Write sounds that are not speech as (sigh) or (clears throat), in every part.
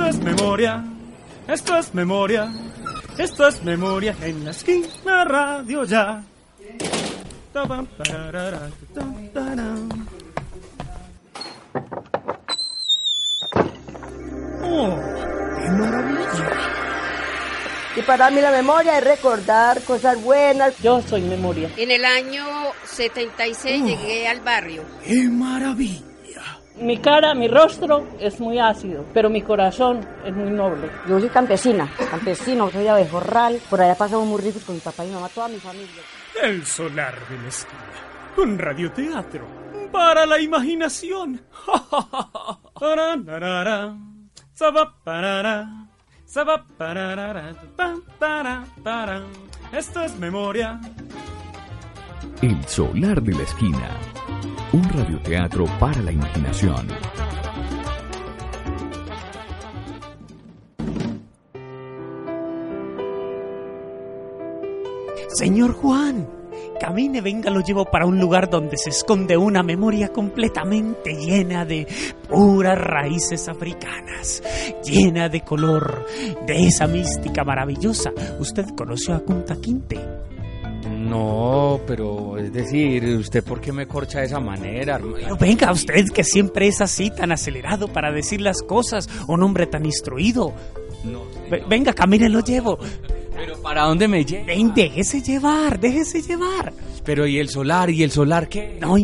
Esto es memoria, esto es memoria, esto es memoria en la esquina radio ya. Oh, qué maravilla. Y para mí la memoria es recordar cosas buenas. Yo soy memoria. En el año 76 llegué al barrio. ¡Qué maravilla! Mi cara, mi rostro es muy ácido, pero mi corazón es muy noble. Yo soy campesina, campesino, soy abejorral. Por allá pasamos muy ricos con mi papá y mi mamá, toda mi familia. El solar de la esquina. Un radioteatro para la imaginación. Esto es memoria. El Solar de la Esquina. Un radioteatro para la imaginación. Señor Juan, camine, venga, lo llevo para un lugar donde se esconde una memoria completamente llena de puras raíces africanas, llena de color, de esa mística maravillosa. ¿Usted conoció a Kunta Kinte? No, pero es decir, ¿usted por qué me corcha de esa manera, hermano? Pero venga, usted que siempre es así, tan acelerado para decir las cosas, un hombre tan instruido. No, Ve- Venga, camine, lo llevo. pero ¿para dónde me lleva? Ven, déjese llevar, déjese llevar. Pero ¿y el solar? ¿Y el solar qué? No,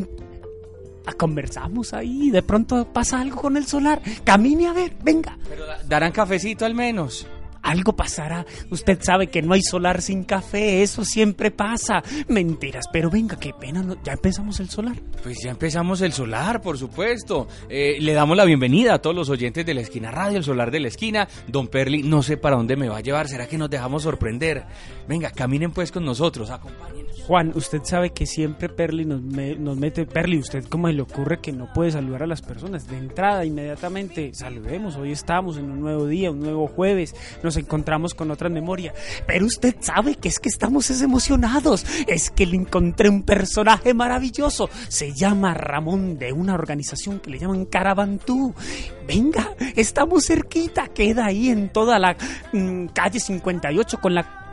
conversamos ahí, de pronto pasa algo con el solar. Camine a ver, venga. Pero da- darán cafecito al menos. Algo pasará. Usted sabe que no hay solar sin café, eso siempre pasa. Mentiras, pero venga, qué pena, no- ya empezamos el solar. Pues ya empezamos el solar, por supuesto. Eh, le damos la bienvenida a todos los oyentes de la esquina radio, el solar de la esquina. Don Perli, no sé para dónde me va a llevar. ¿Será que nos dejamos sorprender? Venga, caminen pues con nosotros, acompáñenos. Juan, usted sabe que siempre Perli nos, me- nos mete. Perli, ¿usted cómo le ocurre que no puede saludar a las personas? De entrada, inmediatamente, saludemos. Hoy estamos en un nuevo día, un nuevo jueves. Nos encontramos con otra memoria. Pero usted sabe que es que estamos es emocionados. Es que le encontré un personaje maravilloso. Se llama Ramón de una organización que le llaman Carabantú. Venga, estamos cerquita. Queda ahí en toda la mm, calle 58 con la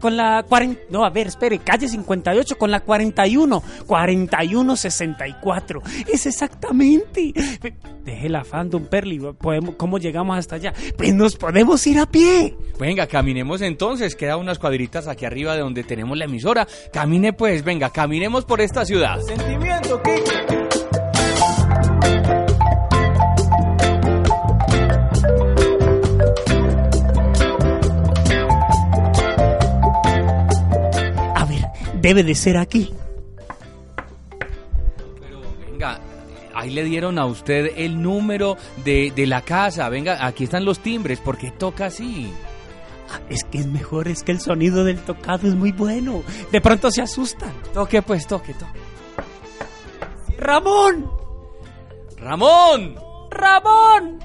con la 40, no, a ver, espere, calle 58 con la 41, 4164. Es exactamente. Deje don Perli, podemos, ¿cómo llegamos hasta allá? Pues nos podemos ir a pie. Venga, caminemos entonces. Queda unas cuadritas aquí arriba de donde tenemos la emisora. Camine pues, venga, caminemos por esta ciudad. Sentimiento, ¿qué? Debe de ser aquí. Pero venga, ahí le dieron a usted el número de, de la casa. Venga, aquí están los timbres. ¿Por qué toca así? Ah, Es que es mejor, es que el sonido del tocado es muy bueno. De pronto se asustan. Toque pues, toque, toque. ¡Ramón! ¡Ramón! ¡Ramón!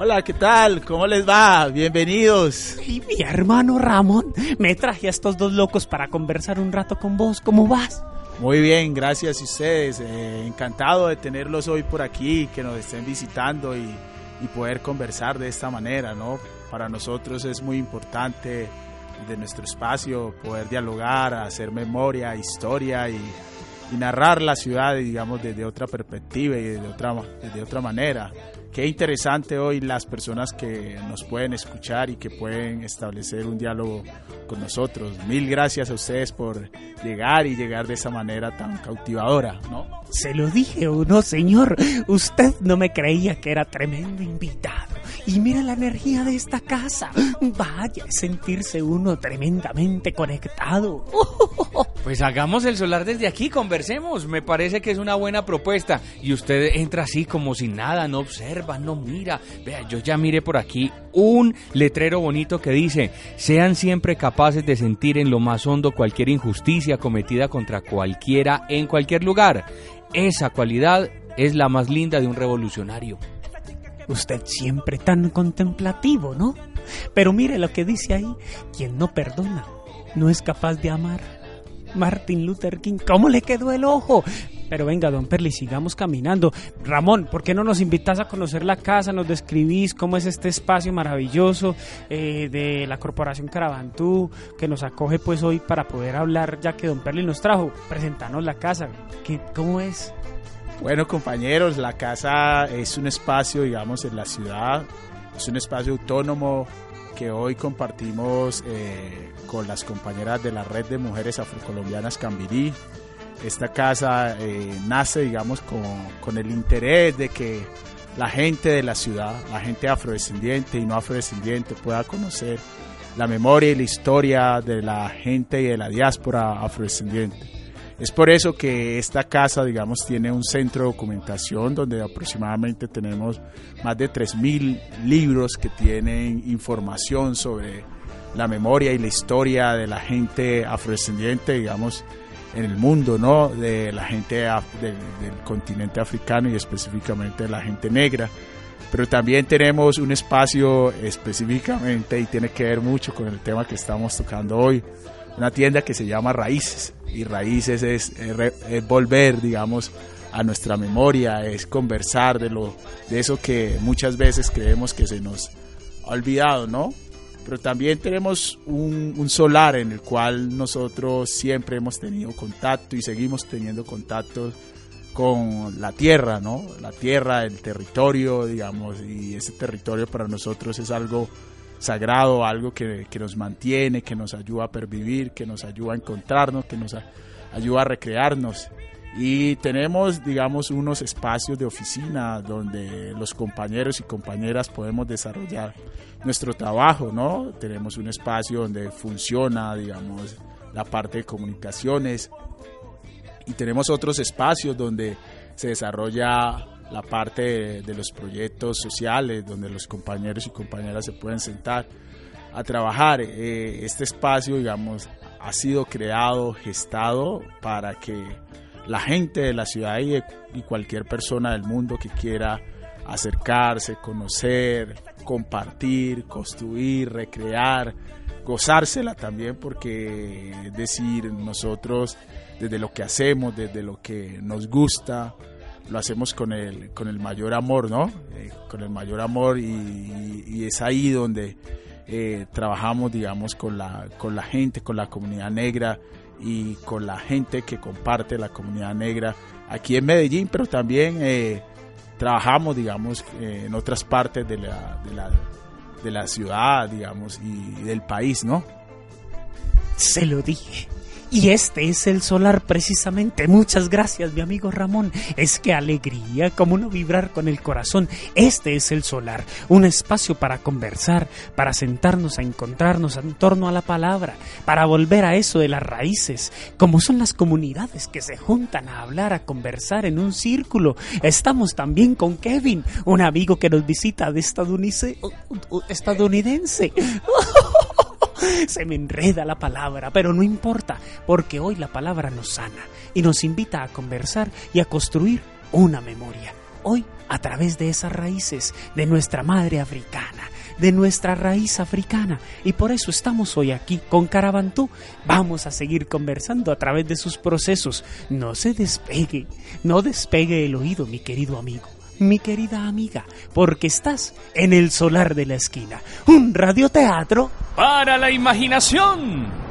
Hola, ¿qué tal? ¿Cómo les va? Bienvenidos. Y mi hermano Ramón, me traje a estos dos locos para conversar un rato con vos. ¿Cómo vas? Muy bien, gracias a ustedes. Eh, encantado de tenerlos hoy por aquí, que nos estén visitando y, y poder conversar de esta manera, ¿no? Para nosotros es muy importante de nuestro espacio poder dialogar, hacer memoria, historia y, y narrar la ciudad, digamos, desde otra perspectiva y desde otra, desde otra manera. Qué interesante hoy las personas que nos pueden escuchar y que pueden establecer un diálogo con nosotros. Mil gracias a ustedes por llegar y llegar de esa manera tan cautivadora, ¿no? Se lo dije o no, señor. Usted no me creía que era tremendo invitado. Y mira la energía de esta casa. Vaya, es sentirse uno tremendamente conectado. (laughs) Pues hagamos el solar desde aquí, conversemos. Me parece que es una buena propuesta. Y usted entra así como sin nada, no observa, no mira. Vea, yo ya miré por aquí un letrero bonito que dice, sean siempre capaces de sentir en lo más hondo cualquier injusticia cometida contra cualquiera en cualquier lugar. Esa cualidad es la más linda de un revolucionario. Usted siempre tan contemplativo, ¿no? Pero mire lo que dice ahí, quien no perdona no es capaz de amar. Martin Luther King, ¿cómo le quedó el ojo? Pero venga, don Perli, sigamos caminando. Ramón, ¿por qué no nos invitas a conocer la casa? Nos describís cómo es este espacio maravilloso eh, de la Corporación Caravantú que nos acoge pues hoy para poder hablar, ya que don Perli nos trajo. Presentarnos la casa. ¿Qué, ¿Cómo es? Bueno, compañeros, la casa es un espacio, digamos, en la ciudad. Es un espacio autónomo que hoy compartimos eh, con las compañeras de la Red de Mujeres Afrocolombianas Cambirí. Esta casa eh, nace, digamos, con, con, el interés de que la gente de la ciudad, la gente afrodescendiente y no afrodescendiente pueda conocer la memoria y la historia de la gente y de la diáspora afrodescendiente. Es por eso que esta casa, digamos, tiene un centro de documentación donde aproximadamente tenemos más de 3.000 libros que tienen información sobre la memoria y la historia de la gente afrodescendiente, digamos, en el mundo, ¿no? De la gente del continente africano y específicamente de la gente negra. Pero también tenemos un espacio específicamente y tiene que ver mucho con el tema que estamos tocando hoy, una tienda que se llama Raíces. Y Raíces es, volver, digamos, a nuestra memoria, es conversar de, lo, de eso que muchas veces creemos que se nos ha olvidado, ¿no? Pero también tenemos un, solar en el cual nosotros siempre hemos tenido contacto y seguimos teniendo contacto con la tierra, ¿no? La tierra, el territorio, digamos, y ese territorio para nosotros es algo sagrado, algo que, nos mantiene, que nos ayuda a pervivir, que nos ayuda a encontrarnos, que nos ayuda a recrearnos. Y tenemos, digamos, unos espacios de oficina donde los compañeros y compañeras podemos desarrollar nuestro trabajo, ¿no? Tenemos un espacio donde funciona, digamos, la parte de comunicaciones y tenemos otros espacios donde se desarrolla la parte de, los proyectos sociales donde los compañeros y compañeras se pueden sentar a trabajar. Eh, este espacio, digamos, ha sido creado, gestado para que la gente de la ciudad y, cualquier persona del mundo que quiera acercarse, conocer, compartir, construir, recrear, gozársela también porque es decir, nosotros desde lo que hacemos, desde lo que nos gusta, lo hacemos con el, con el mayor amor, ¿no? Eh, con el mayor amor y, es ahí donde eh, trabajamos, digamos, con la, con la gente, con la comunidad negra y con la gente que comparte la comunidad negra aquí en Medellín, pero también eh, trabajamos, digamos, en otras partes de la, de la, de la ciudad, digamos, y del país, ¿no? Se lo dije y este es el solar precisamente. Muchas gracias, mi amigo Ramón. Es que alegría, como no vibrar con el corazón. Este es el solar, un espacio para conversar, para sentarnos a encontrarnos en torno a la palabra, para volver a eso de las raíces, como son las comunidades que se juntan a hablar, a conversar en un círculo. Estamos también con Kevin, un amigo que nos visita de estadounidense. estadounidense. (laughs) (laughs) Se me enreda la palabra, pero no importa, porque hoy la palabra nos sana y nos invita a conversar y a construir una memoria. Hoy, a través de esas raíces de nuestra madre africana, de nuestra raíz africana. Y por eso estamos hoy aquí con Carabantú. Vamos a seguir conversando a través de sus procesos. No se despegue, no despegue el oído, mi querido amigo mi querida amiga, porque estás en el solar de la esquina, un radioteatro para la imaginación.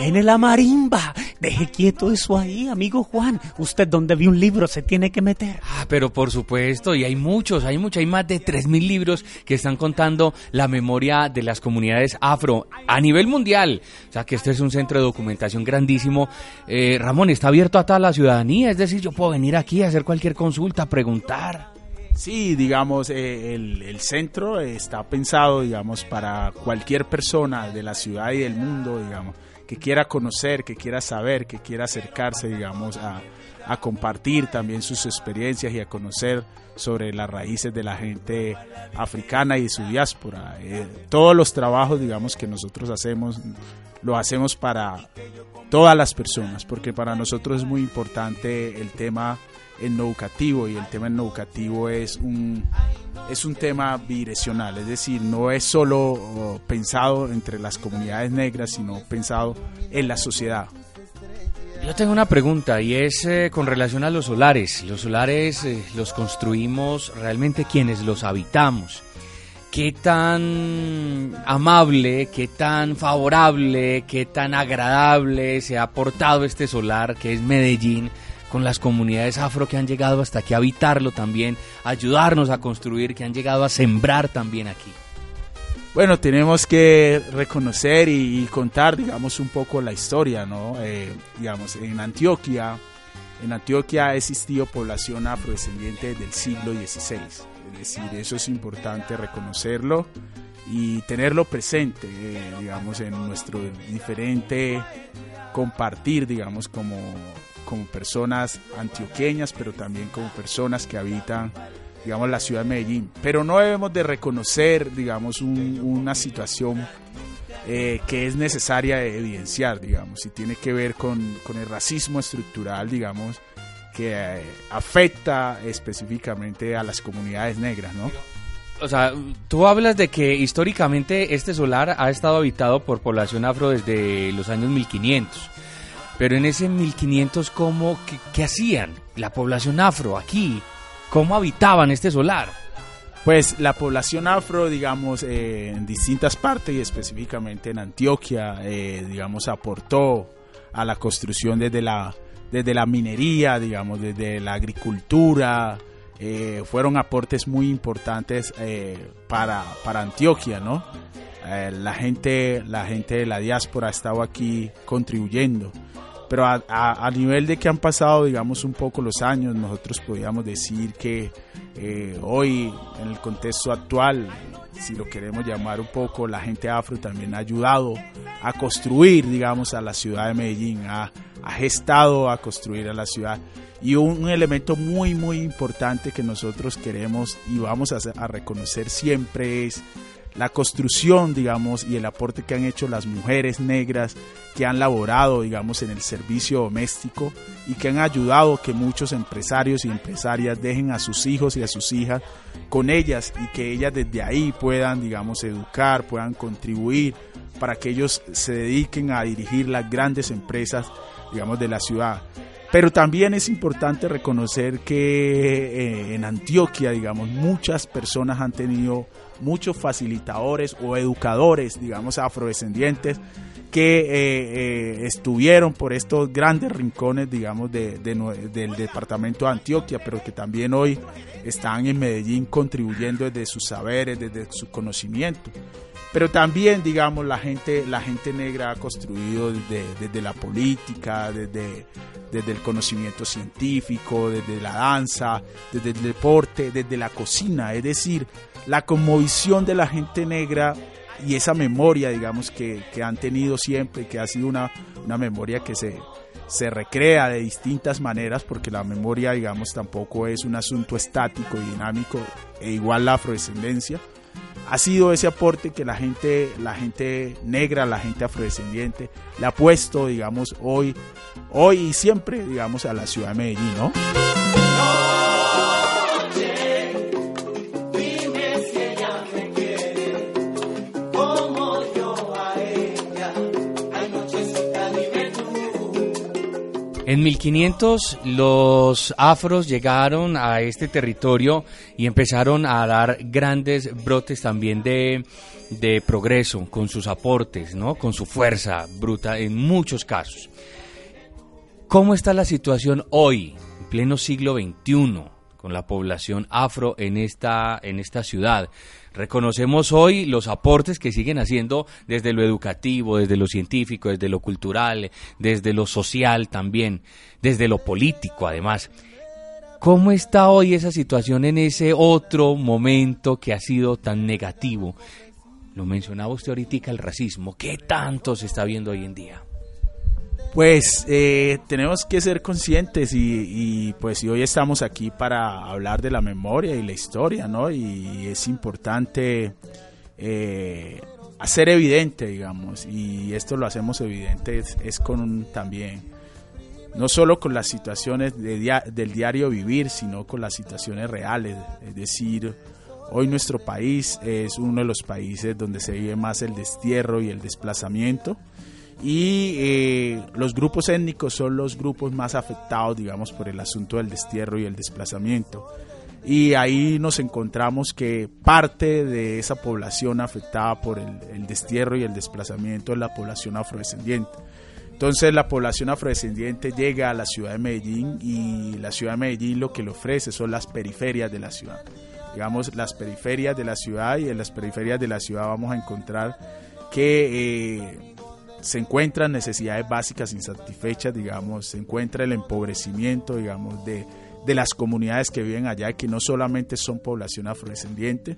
Suene la marimba. Deje quieto eso ahí, amigo Juan. Usted donde vio un libro se tiene que meter. Ah, pero por supuesto, y hay muchos, hay muchos, hay más de 3.000 libros que están contando la memoria de las comunidades afro a nivel mundial. O sea que este es un centro de documentación grandísimo. Eh, Ramón, está abierto a toda la ciudadanía, es decir, yo puedo venir aquí a hacer cualquier consulta, preguntar. Sí, digamos, eh, el, el centro está pensado, digamos, para cualquier persona de la ciudad y del mundo, digamos, que quiera conocer, que quiera saber, que quiera acercarse, digamos, a, compartir también sus experiencias y a conocer sobre las raíces de la gente africana y su diáspora. Eh, todos los trabajos, digamos, que nosotros hacemos, lo hacemos para todas las personas, porque para nosotros es muy importante el tema educativo y el tema educativo es un es un tema bidireccional, es decir, no es solo oh, pensado entre las comunidades negras, sino pensado en la sociedad. Yo tengo una pregunta y es eh, con relación a los solares. Los solares eh, los construimos realmente quienes los habitamos. ¿Qué tan amable, qué tan favorable, qué tan agradable se ha portado este solar que es Medellín con las comunidades afro que han llegado hasta aquí a habitarlo también, ayudarnos a construir, que han llegado a sembrar también aquí? Bueno, tenemos que reconocer y, contar, digamos, un poco la historia, ¿no? Eh, digamos, en Antioquia, en Antioquia ha existido población afrodescendiente del siglo XVI. Es decir, eso es importante reconocerlo y tenerlo presente, eh, digamos, en nuestro diferente compartir, digamos, como como personas antioqueñas, pero también como personas que habitan, digamos, la ciudad de Medellín. Pero no debemos de reconocer, digamos, una situación eh, que es necesaria evidenciar, digamos, y tiene que ver con, con el racismo estructural, digamos, que eh, afecta específicamente a las comunidades negras, ¿no? O sea, tú hablas de que históricamente este solar ha estado habitado por población afro desde los años 1500. Pero en ese 1500, ¿cómo, qué, hacían la población afro aquí? ¿Cómo habitaban este solar? Pues la población afro, digamos, eh, en distintas partes y específicamente en Antioquia, eh, digamos, aportó a la construcción desde la, desde la minería, digamos, desde la agricultura. Eh, fueron aportes muy importantes para, para Antioquia, ¿no? la, gente, la gente de la diáspora ha estado aquí contribuyendo pero a, nivel de que han pasado, digamos, un poco los años, nosotros podríamos decir que eh, hoy, en el contexto actual, si lo queremos llamar un poco, la gente afro también ha ayudado a construir, digamos, a la ciudad de Medellín, ha, gestado a construir a la ciudad. Y un, elemento muy, muy importante que nosotros queremos y vamos a, a reconocer siempre es la construcción, digamos, y el aporte que han hecho las mujeres negras que han laborado, digamos, en el servicio doméstico y que han ayudado que muchos empresarios y empresarias dejen a sus hijos y a sus hijas con ellas y que ellas desde ahí puedan, digamos, educar, puedan contribuir para que ellos se dediquen a dirigir las grandes empresas, digamos, de la ciudad. Pero también es importante reconocer que eh, en Antioquia, digamos, muchas personas han tenido muchos facilitadores o educadores, digamos, afrodescendientes que eh, eh, estuvieron por estos grandes rincones, digamos, del departamento de Antioquia, pero que también hoy están en Medellín contribuyendo desde sus saberes, desde su conocimiento. Pero también, digamos, la gente, la gente negra ha construido desde, la política, desde el conocimiento científico, desde la danza, desde el deporte, desde la cocina, es decir, la conmovisión de la gente negra y esa memoria, digamos, que, han tenido siempre, que ha sido una, una memoria que se, se recrea de distintas maneras, porque la memoria, digamos, tampoco es un asunto estático y dinámico, e igual la afrodescendencia, ha sido ese aporte que la gente, la gente negra, la gente afrodescendiente, le ha puesto, digamos, hoy, hoy y siempre, digamos, a la ciudad de Medellín, ¿no? En 1500 los afros llegaron a este territorio y empezaron a dar grandes brotes también de, de progreso con sus aportes, ¿no? con su fuerza bruta en muchos casos. ¿Cómo está la situación hoy, en pleno siglo XXI, con la población afro en esta, en esta ciudad? Reconocemos hoy los aportes que siguen haciendo desde lo educativo, desde lo científico, desde lo cultural, desde lo social también, desde lo político además. ¿Cómo está hoy esa situación en ese otro momento que ha sido tan negativo? Lo mencionaba usted ahorita, el racismo. ¿Qué tanto se está viendo hoy en día? Pues eh, tenemos que ser conscientes y, pues hoy estamos aquí para hablar de la memoria y la historia, ¿no? Y es importante eh, hacer evidente, digamos, y esto lo hacemos evidente es, con también, no solo con las situaciones del diario vivir, sino con las situaciones reales, es decir, hoy nuestro país es uno de los países donde se vive más el destierro y el desplazamiento y eh, los grupos étnicos son los grupos más afectados, digamos, por el asunto del destierro y el desplazamiento. Y ahí nos encontramos que parte de esa población afectada por el, destierro y el desplazamiento es la población afrodescendiente. Entonces la población afrodescendiente llega a la ciudad de Medellín y la ciudad de Medellín lo que le ofrece son las periferias de la ciudad. Digamos, las periferias de la ciudad y en las periferias de la ciudad vamos a encontrar que eh, se encuentran necesidades básicas insatisfechas, digamos, se encuentra el empobrecimiento, digamos, de, las comunidades que viven allá, que no solamente son población afrodescendiente,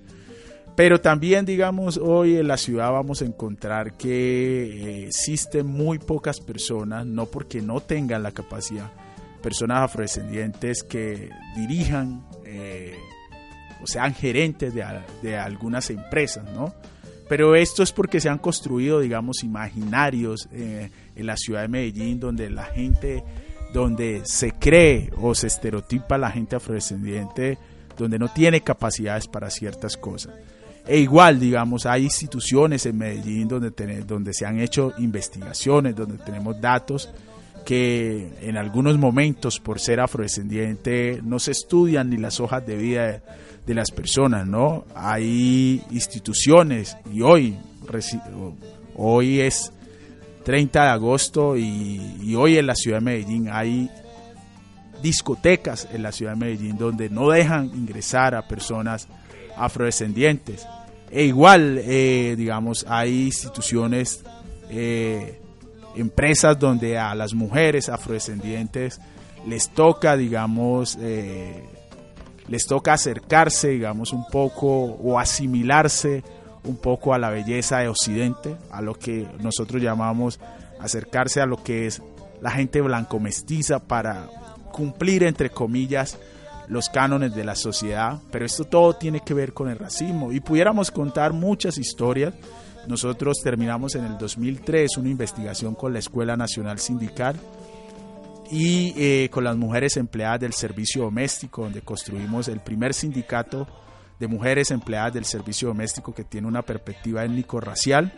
pero también, digamos, hoy en la ciudad vamos a encontrar que eh, existen muy pocas personas, no porque no tengan la capacidad, personas afrodescendientes que dirijan eh, o sean gerentes de, de algunas empresas, ¿no? Pero esto es porque se han construido, digamos, imaginarios eh, en la ciudad de Medellín donde la gente, donde se cree o se estereotipa la gente afrodescendiente, donde no tiene capacidades para ciertas cosas. E igual, digamos, hay instituciones en Medellín donde, donde se han hecho investigaciones, donde tenemos datos que en algunos momentos, por ser afrodescendiente, no se estudian ni las hojas de vida de las personas, ¿no? Hay instituciones y hoy, hoy es 30 de agosto y, hoy en la ciudad de Medellín hay discotecas en la ciudad de Medellín donde no dejan ingresar a personas afrodescendientes. E igual, eh, digamos, hay instituciones, eh, empresas donde a las mujeres afrodescendientes les toca, digamos, eh, les toca acercarse, digamos, un poco o asimilarse un poco a la belleza de Occidente, a lo que nosotros llamamos acercarse a lo que es la gente blanco mestiza para cumplir, entre comillas, los cánones de la sociedad, pero esto todo tiene que ver con el racismo. Y pudiéramos contar muchas historias. Nosotros terminamos en el 2003 una investigación con la Escuela Nacional Sindical y eh, con las mujeres empleadas del servicio doméstico, donde construimos el primer sindicato de mujeres empleadas del servicio doméstico que tiene una perspectiva étnico-racial.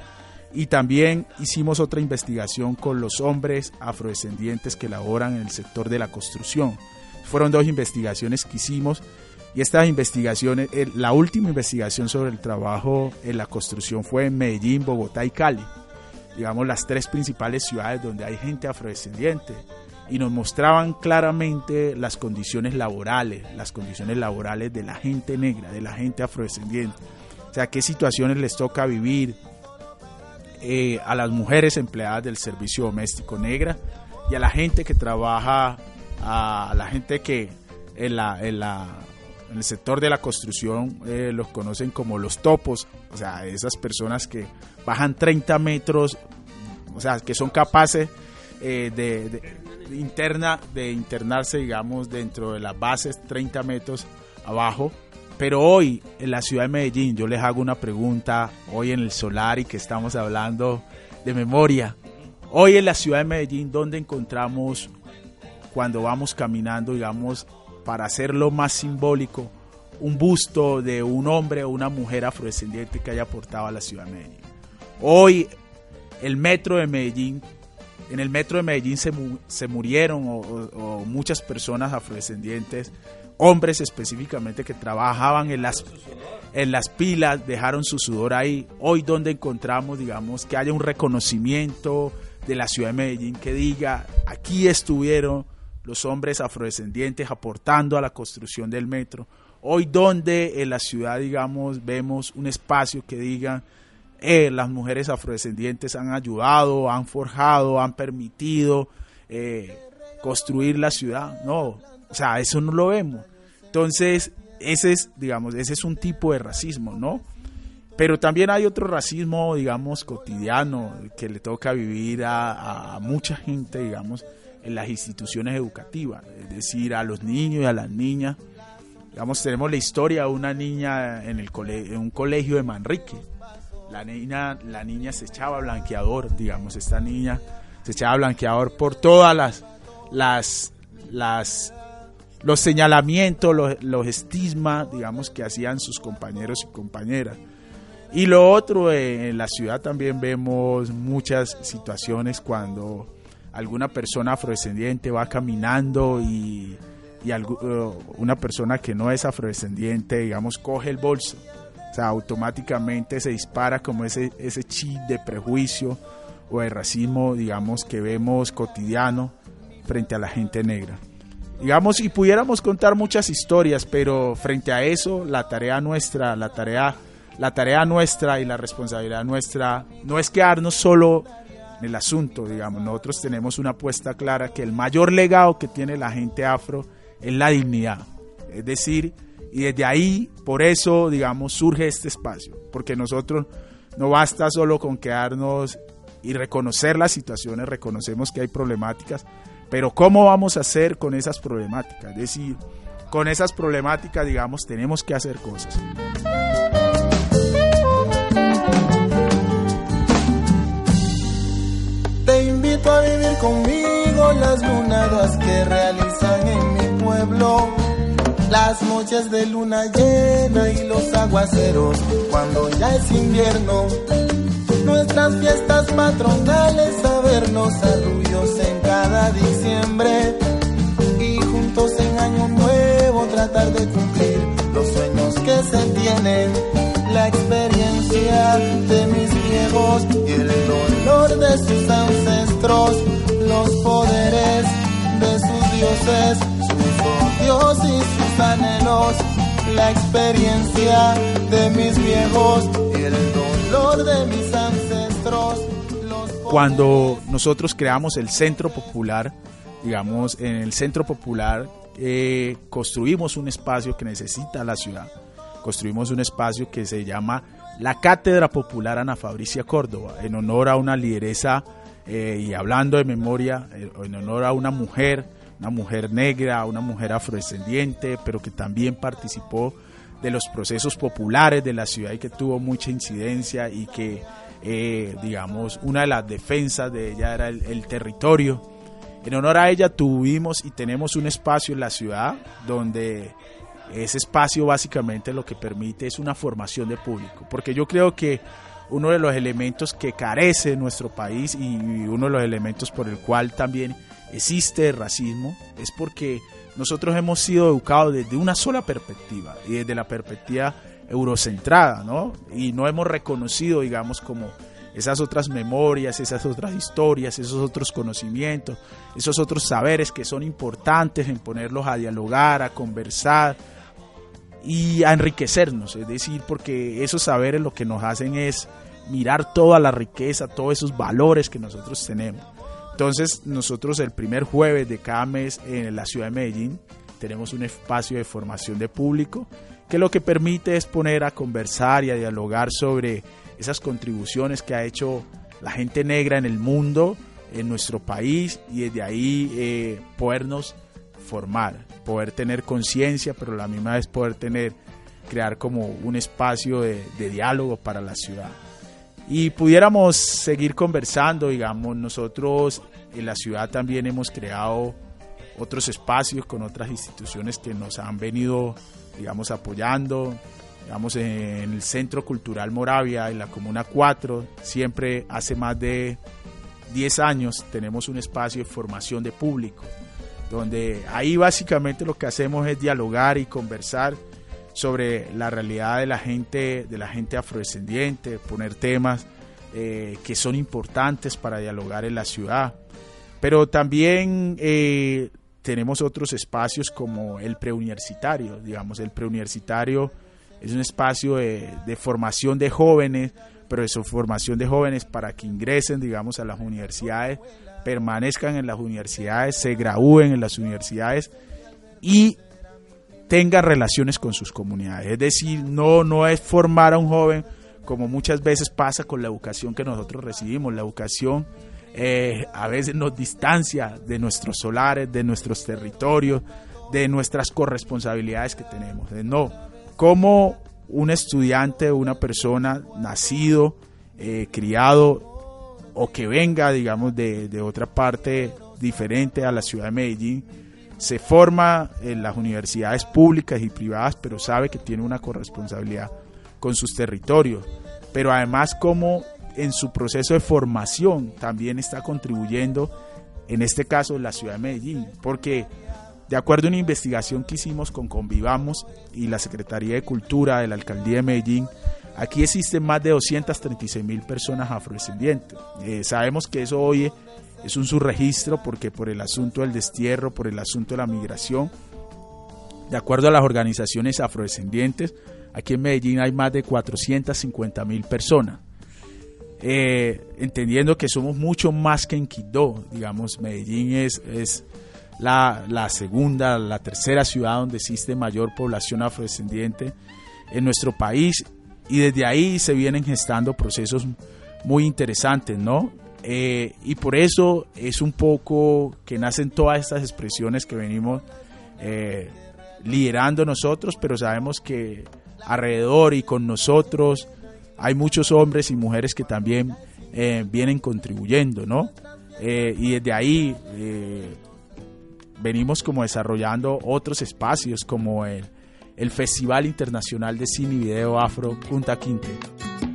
Y también hicimos otra investigación con los hombres afrodescendientes que laboran en el sector de la construcción. Fueron dos investigaciones que hicimos y estas investigaciones, la última investigación sobre el trabajo en la construcción fue en Medellín, Bogotá y Cali. Digamos las tres principales ciudades donde hay gente afrodescendiente y nos mostraban claramente las condiciones laborales, las condiciones laborales de la gente negra, de la gente afrodescendiente. O sea, qué situaciones les toca vivir eh, a las mujeres empleadas del servicio doméstico negra y a la gente que trabaja, a la gente que en, la, en, la, en el sector de la construcción eh, los conocen como los topos, o sea, esas personas que bajan 30 metros, o sea, que son capaces eh, de interna de internarse, digamos, dentro de las bases 30 metros abajo. Pero hoy en la ciudad de Medellín, yo les hago una pregunta, hoy en el solar y que estamos hablando de memoria. Hoy en la ciudad de Medellín, ¿dónde encontramos cuando vamos caminando, digamos, para hacerlo más simbólico, un busto de un hombre o una mujer afrodescendiente que haya aportado a la ciudad de Medellín? Hoy el metro de Medellín en el metro de Medellín se, mu- se murieron o, muchas personas afrodescendientes, hombres específicamente que trabajaban en las, en las pilas, dejaron su sudor ahí. Hoy donde encontramos, digamos, que haya un reconocimiento de la ciudad de Medellín que diga, aquí estuvieron los hombres afrodescendientes aportando a la construcción del metro. Hoy donde en la ciudad, digamos, vemos un espacio que diga, eh, las mujeres afrodescendientes han ayudado, han forjado, han permitido eh, construir la ciudad. No, o sea, eso no lo vemos. Entonces, ese es, digamos, ese es un tipo de racismo, ¿no? Pero también hay otro racismo, digamos, cotidiano que le toca vivir a, a mucha gente, digamos, en las instituciones educativas, es decir, a los niños y a las niñas. Digamos, tenemos la historia de una niña en, el cole- en un colegio de Manrique. La niña, la niña se echaba blanqueador, digamos, esta niña se echaba blanqueador por todas las, las, las los señalamientos, los, los estigmas, digamos, que hacían sus compañeros y compañeras. Y lo otro, eh, en la ciudad también vemos muchas situaciones cuando alguna persona afrodescendiente va caminando y, y algu- eh, una persona que no es afrodescendiente, digamos, coge el bolso. Sea, automáticamente se dispara como ese, ese chip de prejuicio o de racismo, digamos, que vemos cotidiano frente a la gente negra. Digamos, y pudiéramos contar muchas historias, pero frente a eso, la tarea nuestra, la tarea, la tarea nuestra y la responsabilidad nuestra no es quedarnos solo en el asunto, digamos. Nosotros tenemos una apuesta clara que el mayor legado que tiene la gente afro es la dignidad. Es decir, y desde ahí, por eso, digamos, surge este espacio, porque nosotros no basta solo con quedarnos y reconocer las situaciones, reconocemos que hay problemáticas, pero ¿cómo vamos a hacer con esas problemáticas? Es decir, con esas problemáticas, digamos, tenemos que hacer cosas. Te invito a vivir conmigo las lunadas que realizan en mi pueblo. Las noches de luna llena y los aguaceros cuando ya es invierno. Nuestras fiestas patronales, a vernos arrullos en cada diciembre. Y juntos en año nuevo tratar de cumplir los sueños que se tienen. La experiencia de mis viejos y el dolor de sus ancestros. Los poderes de sus dioses, y sus anhelos. La experiencia de mis viejos y el dolor de mis ancestros. Cuando nosotros creamos el Centro Popular, digamos, en el Centro Popular eh, construimos un espacio que necesita la ciudad. Construimos un espacio que se llama la Cátedra Popular Ana Fabricia Córdoba, en honor a una lideresa eh, y hablando de memoria, eh, en honor a una mujer, una mujer negra, una mujer afrodescendiente, pero que también participó de los procesos populares de la ciudad y que tuvo mucha incidencia y que, eh, digamos, una de las defensas de ella era el, el territorio. En honor a ella tuvimos y tenemos un espacio en la ciudad donde ese espacio básicamente lo que permite es una formación de público, porque yo creo que uno de los elementos que carece nuestro país y uno de los elementos por el cual también existe racismo es porque nosotros hemos sido educados desde una sola perspectiva y desde la perspectiva eurocentrada, ¿no? Y no hemos reconocido, digamos, como esas otras memorias, esas otras historias, esos otros conocimientos, esos otros saberes que son importantes en ponerlos a dialogar, a conversar y a enriquecernos, es decir, porque esos saberes lo que nos hacen es mirar toda la riqueza, todos esos valores que nosotros tenemos. Entonces, nosotros el primer jueves de cada mes en la ciudad de Medellín tenemos un espacio de formación de público que lo que permite es poner a conversar y a dialogar sobre esas contribuciones que ha hecho la gente negra en el mundo, en nuestro país, y desde ahí eh, podernos formar, poder tener conciencia, pero la misma vez poder tener, crear como un espacio de, de diálogo para la ciudad. Y pudiéramos seguir conversando, digamos, nosotros en la ciudad también hemos creado otros espacios con otras instituciones que nos han venido, digamos, apoyando, digamos, en el Centro Cultural Moravia, en la Comuna 4, siempre hace más de 10 años tenemos un espacio de formación de público, donde ahí básicamente lo que hacemos es dialogar y conversar sobre la realidad de la gente, de la gente afrodescendiente, poner temas eh, que son importantes para dialogar en la ciudad. Pero también eh, tenemos otros espacios como el preuniversitario, digamos, el preuniversitario es un espacio de, formación de jóvenes, pero de su formación de jóvenes para que ingresen, digamos, a las universidades, permanezcan en las universidades, se gradúen en las universidades y tengan relaciones con sus comunidades. Es decir, no, no es formar a un joven como muchas veces pasa con la educación que nosotros recibimos. La educación eh, a veces nos distancia de nuestros solares, de nuestros territorios, de nuestras corresponsabilidades que tenemos. No, como un estudiante, una persona nacido, eh, criado o que venga, digamos, de, de otra parte diferente a la ciudad de Medellín, se forma en las universidades públicas y privadas, pero sabe que tiene una corresponsabilidad con sus territorios. Pero además como en su proceso de formación también está contribuyendo, en este caso, la ciudad de Medellín, porque de acuerdo a una investigación que hicimos con Convivamos y la Secretaría de Cultura de la Alcaldía de Medellín, aquí existen más de 236 mil personas afrodescendientes. Eh, sabemos que eso hoy es un subregistro porque por el asunto del destierro, por el asunto de la migración, de acuerdo a las organizaciones afrodescendientes, aquí en Medellín hay más de 450 mil personas. Eh, entendiendo que somos mucho más que en Quito, digamos, Medellín es, es la, la, segunda, la tercera ciudad donde existe mayor población afrodescendiente en nuestro país y desde ahí se vienen gestando procesos muy interesantes, ¿no? Eh, y por eso es un poco que nacen todas estas expresiones que venimos eh, liderando nosotros, pero sabemos que alrededor y con nosotros hay muchos hombres y mujeres que también eh, vienen contribuyendo, ¿no? Y desde ahí venimos como desarrollando otros espacios como el, el Festival Internacional de Cine y Video Afro Punta Quinteto.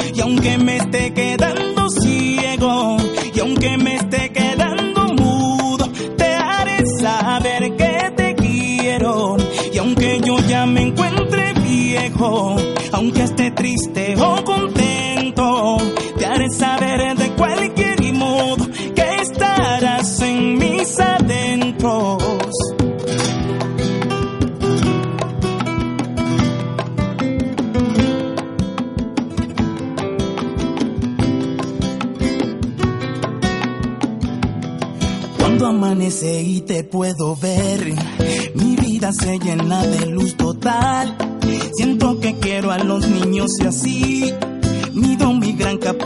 y aunque me esté quedando ciego, y aunque me esté quedando mudo, te haré saber que te quiero. Y aunque yo ya me encuentre viejo, aunque esté triste o contento, te haré saber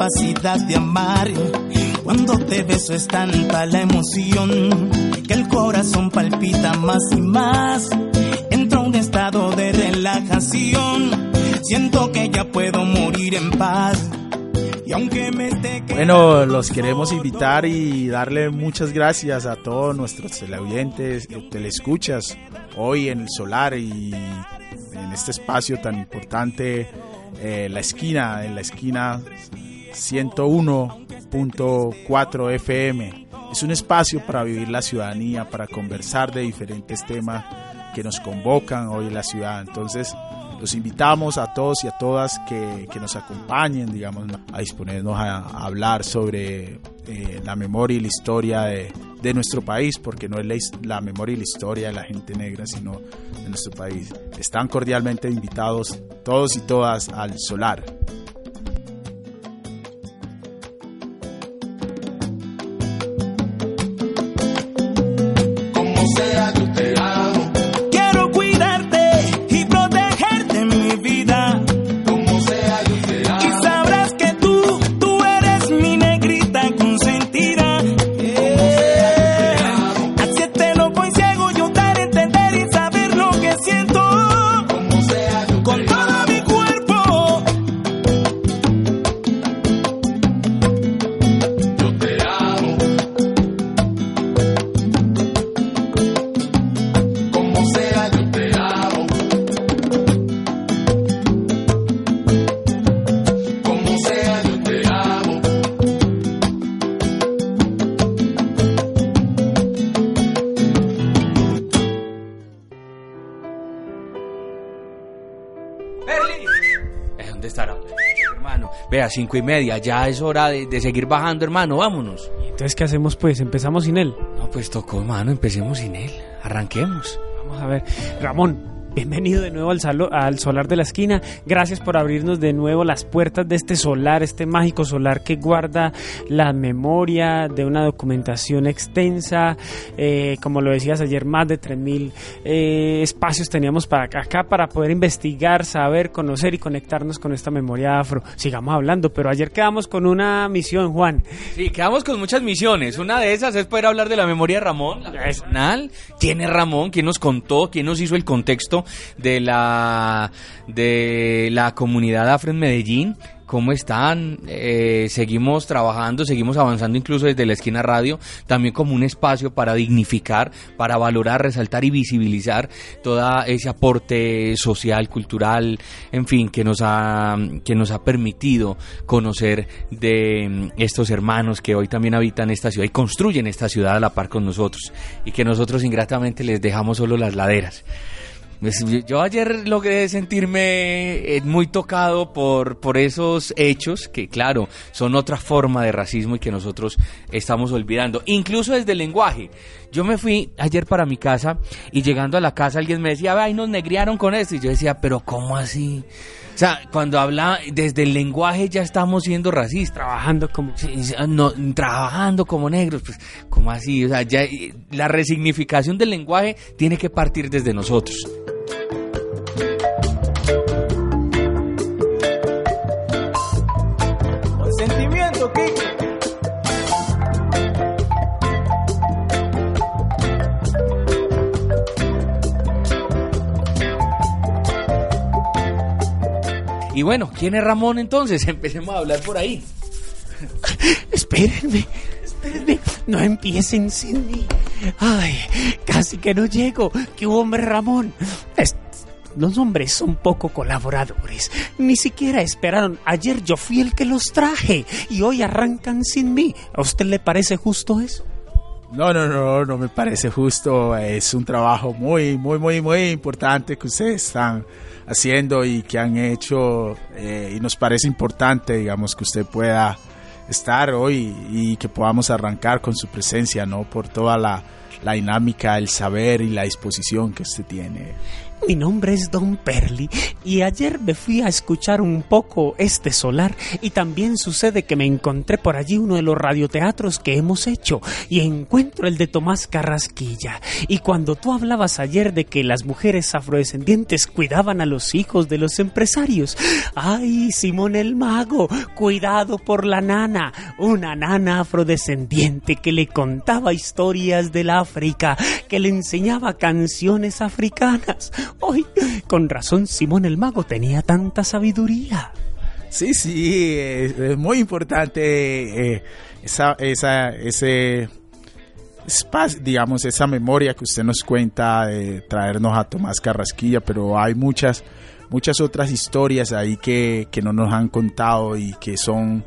capacidad de amar. Cuando te beso es tanta la emoción que el corazón palpita más y más. Entro a un estado de relajación. Siento que ya puedo morir en paz. Y aunque me esté Bueno, los queremos invitar y darle muchas gracias a todos nuestros televidentes, eh, telescuchas, hoy en el Solar y en este espacio tan importante, eh, la esquina, en la esquina 101.4 FM. Es un espacio para vivir la ciudadanía, para conversar de diferentes temas que nos convocan hoy en la ciudad. Entonces, los invitamos a todos y a todas que, que nos acompañen, digamos, a disponernos a, a hablar sobre eh, la memoria y la historia de, de, nuestro país, porque no es la, la, memoria y la historia de la gente negra, sino de nuestro país. Están cordialmente invitados todos y todas al Solar. Cinco y media, ya es hora de, de seguir bajando, hermano, vámonos. Entonces, ¿qué hacemos pues? ¿Empezamos sin él? No, pues tocó, hermano, empecemos sin él. Arranquemos. Vamos a ver. Ramón, Bienvenido de nuevo al, salo- al solar de la esquina. Gracias por abrirnos de nuevo las puertas de este solar, este mágico solar que guarda la memoria de una documentación extensa. Eh, como lo decías ayer, más de 3.000 eh, espacios teníamos para acá, para poder investigar, saber, conocer y conectarnos con esta memoria afro. Sigamos hablando, pero ayer quedamos con una misión, Juan. Sí, quedamos con muchas misiones. Una de esas es poder hablar de la memoria de Ramón, la personal. ¿Quién es Ramón? ¿Quién nos contó? ¿Quién nos hizo el contexto de la, de la comunidad afro en Medellín? ¿Cómo están? Eh, seguimos trabajando, seguimos avanzando incluso desde la esquina radio, también como un espacio para dignificar, para valorar, resaltar y visibilizar todo ese aporte social, cultural, en fin, que nos ha, que nos ha permitido conocer de mm, estos hermanos que hoy también habitan esta ciudad y construyen esta ciudad a la par con nosotros y que nosotros ingratamente les dejamos solo las laderas. Pues, yo- ayer logré sentirme eh, muy tocado por, por esos hechos que, claro, son otra forma de racismo y que nosotros estamos olvidando, incluso desde el lenguaje. Yo me fui ayer para mi casa y llegando a la casa alguien me decía, ay, nos negriaron con esto. Y yo decía, pero ¿cómo así? O sea, cuando habla desde el lenguaje ya estamos siendo racistas. Trabajando como... no, trabajando como negros, pues, ¿cómo así? O sea, ya la resignificación del lenguaje tiene que partir desde nosotros. Y bueno, ¿quién es Ramón entonces? (laughs) Empecemos a hablar por ahí. Espérenme, espérenme, no empiecen sin mí. Ay, casi que no llego. ¿Qué hombre, Ramón? Es- los hombres son poco colaboradores. Ni siquiera esperaron. Ayer yo fui el que los traje y hoy arrancan sin mí. ¿A usted le parece justo eso? No, no, no, no me parece justo. Es un trabajo muy, muy, muy, muy importante que ustedes están haciendo y que han hecho. eh, y nos parece importante, digamos, que usted pueda estar hoy y que podamos arrancar con su presencia, ¿no? Por toda la, la dinámica, el saber y la disposición que usted tiene. Mi nombre es Don Perly y ayer me fui a escuchar un poco este solar y también sucede que me encontré por allí uno de los radioteatros que hemos hecho y encuentro el de Tomás Carrasquilla. Y cuando tú hablabas ayer de que las mujeres afrodescendientes cuidaban a los hijos de los empresarios, ay, Simón el Mago, cuidado por la nana, una nana afrodescendiente que le contaba historias del África, que le enseñaba canciones africanas. Hoy, con razón, Simón el Mago tenía tanta sabiduría. Sí, sí, es, muy importante eh, esa, esa, ese espacio, digamos, esa memoria que usted nos cuenta de traernos a Tomás Carrasquilla, pero hay muchas, muchas otras historias ahí que, que no nos han contado y que son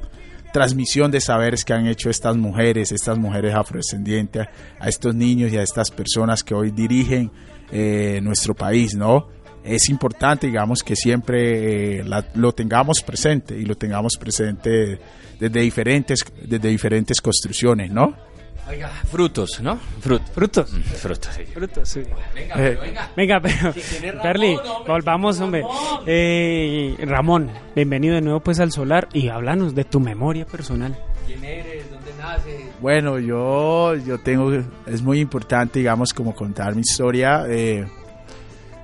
transmisión de saberes que han hecho estas mujeres, estas mujeres afrodescendientes, a estos niños y a estas personas que hoy dirigen eh, nuestro país, ¿no? Es importante, digamos, que siempre eh, la- lo tengamos presente y lo tengamos presente desde diferentes, desde diferentes construcciones, ¿no? Oiga, frutos, ¿no? Frut- Frutos. Mm, frutos, sí. Frutos, sí. Venga, Eh, pero venga. venga, pero (laughs) Ramón, hombre, volvamos, hombre. Eh, Ramón, bienvenido de nuevo pues al solar y háblanos de tu memoria personal. ¿Quién eres? Bueno, yo, yo tengo, es muy importante, digamos, como contar mi historia. eh,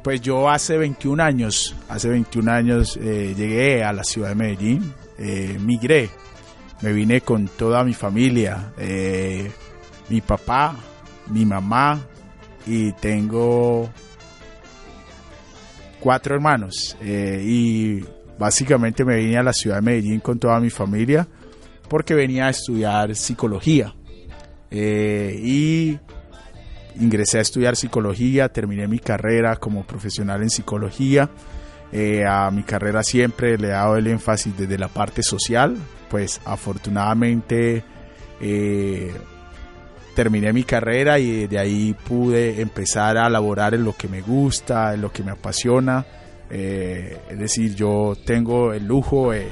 pues yo hace 21 años, hace 21 años eh, llegué a la ciudad de Medellín, eh, migré, me vine con toda mi familia, eh, mi papá, mi mamá y tengo cuatro hermanos y básicamente me vine a la ciudad de Medellín con toda mi familia porque venía a estudiar psicología. Eh, y ingresé a estudiar psicología, terminé mi carrera como profesional en psicología. Eh, a mi carrera siempre le he dado el énfasis desde la parte social, pues afortunadamente eh, terminé mi carrera y de ahí pude empezar a laborar en lo que me gusta, en lo que me apasiona, es decir, yo tengo el lujo de,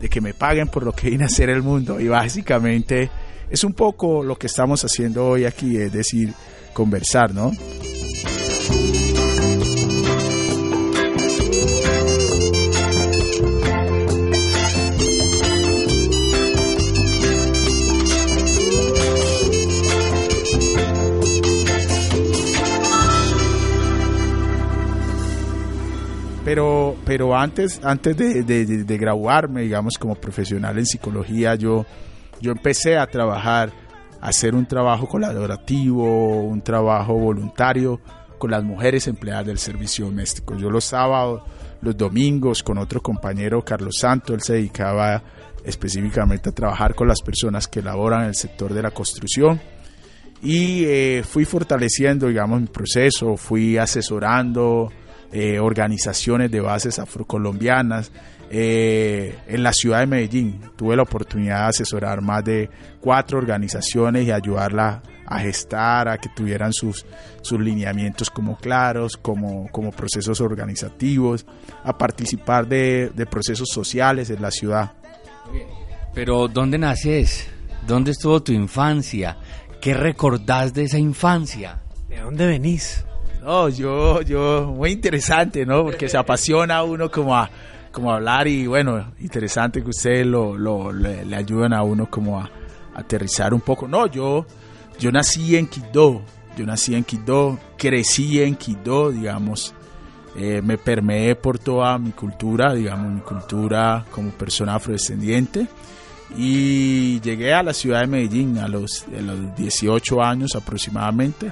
de que me paguen por lo que vine a hacer el mundo y básicamente es un poco lo que estamos haciendo hoy aquí, es decir, conversar, ¿no? Pero, pero antes, antes de, graduarme, digamos, como profesional en psicología, yo, yo empecé a trabajar, a hacer un trabajo colaborativo, un trabajo voluntario con las mujeres empleadas del servicio doméstico. Yo los sábados, los domingos, con otro compañero, Carlos Santo, él se dedicaba específicamente a trabajar con las personas que laboran en el sector de la construcción y eh, fui fortaleciendo, digamos, mi proceso, fui asesorando eh, organizaciones de bases afrocolombianas. Eh, en la ciudad de Medellín tuve la oportunidad de asesorar más de cuatro organizaciones y ayudarla a gestar, a que tuvieran sus, sus lineamientos como claros, como, como procesos organizativos, a participar de, de procesos sociales en la ciudad. Pero ¿dónde naces? ¿Dónde estuvo tu infancia? ¿Qué recordás de esa infancia? ¿De dónde venís? No, yo, yo, muy interesante, ¿no? Porque se apasiona uno como a, como a hablar y bueno, interesante que ustedes lo, lo, le, le ayudan a uno como a, aterrizar un poco. No, yo, yo nací en Quito, yo nací en Quito, crecí en Quito, digamos, eh, me permeé por toda mi cultura, digamos, mi cultura como persona afrodescendiente. Y llegué a la ciudad de Medellín a los, a los 18 años aproximadamente.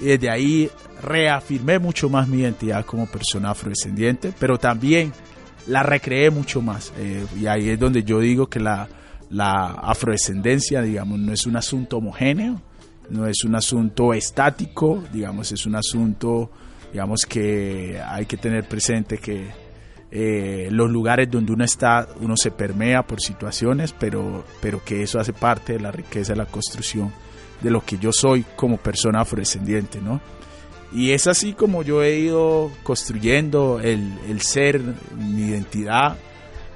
Y desde ahí reafirmé mucho más mi identidad como persona afrodescendiente, pero también la recreé mucho más. Eh, y ahí es donde yo digo que la, la afrodescendencia, digamos, no es un asunto homogéneo, no es un asunto estático, digamos, es un asunto, digamos, que hay que tener presente que eh, los lugares donde uno está, uno se permea por situaciones, pero, pero que eso hace parte de la riqueza de la construcción de lo que yo soy como persona afrodescendiente, ¿no? Y es así como yo he ido construyendo el, el ser, mi identidad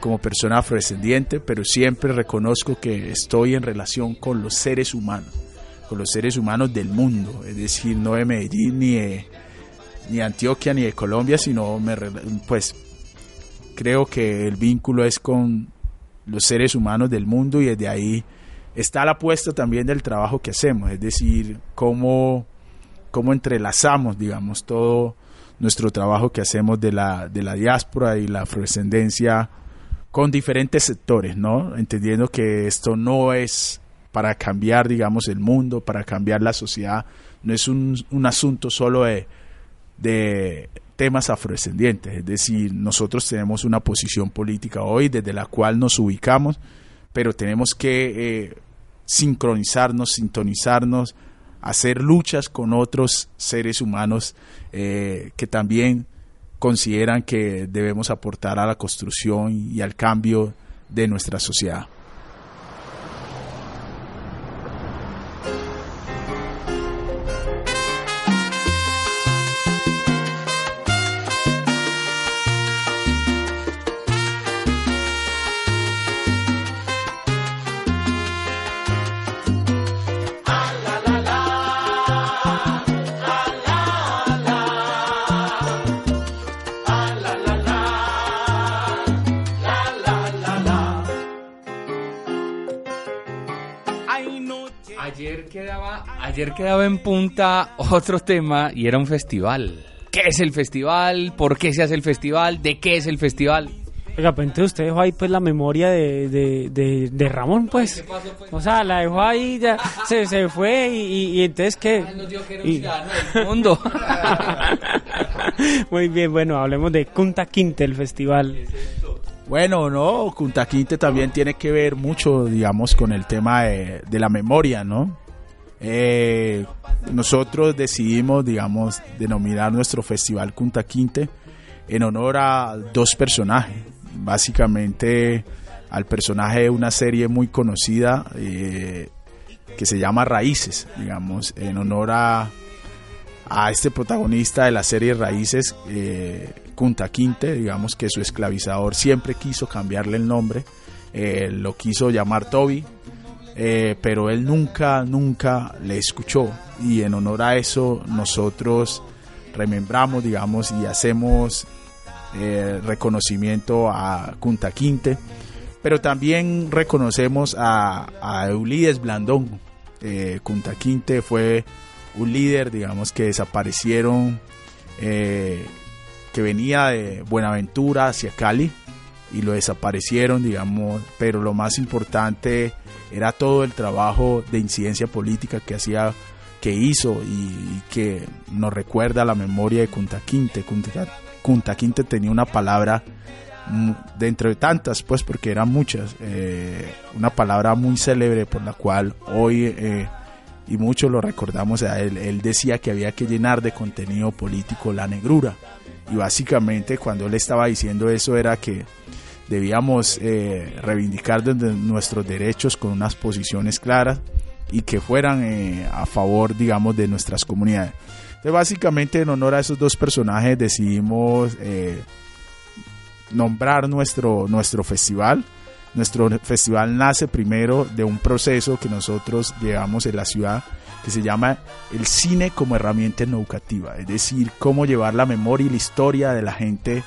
como persona afrodescendiente, pero siempre reconozco que estoy en relación con los seres humanos, con los seres humanos del mundo, es decir, no de Medellín ni de, ni Antioquia ni de Colombia, sino me, pues creo que el vínculo es con los seres humanos del mundo y desde ahí está la apuesta también del trabajo que hacemos, es decir, cómo, cómo entrelazamos, digamos, todo nuestro trabajo que hacemos de la, de la diáspora y la afrodescendencia con diferentes sectores, ¿no? Entendiendo que esto no es para cambiar, digamos, el mundo, para cambiar la sociedad, no es un, un asunto solo de, de temas afrodescendientes, es decir, nosotros tenemos una posición política hoy desde la cual nos ubicamos, pero tenemos que eh, sincronizarnos, sintonizarnos, hacer luchas con otros seres humanos eh, que también consideran que debemos aportar a la construcción y al cambio de nuestra sociedad. Quedaba en punta otro tema y era un festival. ¿Qué es el festival? ¿Por qué se hace el festival? ¿De qué es el festival? Oiga, pues entonces usted dejó ahí pues la memoria de, de, de, de Ramón, pues. O sea, la dejó ahí, ya se, se fue y, y, y entonces qué. Y- mundo. (laughs) Muy bien, bueno, hablemos de Kunta Quinte, el festival. Bueno, no, Kunta Quinte también tiene que ver mucho, digamos, con el tema de, de la memoria, ¿no? Eh, nosotros decidimos, digamos, denominar nuestro festival Kunta Quinte en honor a dos personajes. Básicamente al personaje de una serie muy conocida eh, que se llama Raíces, digamos, en honor a, a este protagonista de la serie Raíces, eh, Quinte, digamos que su esclavizador siempre quiso cambiarle el nombre, eh, lo quiso llamar Toby, eh, pero él nunca, nunca le escuchó. Y en honor a eso nosotros remembramos, digamos, y hacemos eh, reconocimiento a Kunta Quinte, pero también reconocemos a, a Eulides Blandón. Eh, Quinte fue un líder, digamos, que desaparecieron, eh, que venía de Buenaventura hacia Cali y lo desaparecieron, digamos, pero lo más importante era todo el trabajo de incidencia política que hacía que hizo y, que nos recuerda la memoria de Kunta Quinte. Kunta, Quinte tenía una palabra dentro de tantas, pues porque eran muchas, eh, una palabra muy célebre por la cual hoy eh, y muchos lo recordamos él, él decía que había que llenar de contenido político la negrura y básicamente cuando él estaba diciendo eso era que debíamos eh, reivindicar nuestros derechos con unas posiciones claras y que fueran eh, a favor, digamos, de nuestras comunidades. Entonces, básicamente, en honor a esos dos personajes, decidimos eh, nombrar nuestro, nuestro festival. Nuestro festival nace primero de un proceso que nosotros llevamos en la ciudad que se llama el cine como herramienta educativa, es decir, cómo llevar la memoria y la historia de la gente,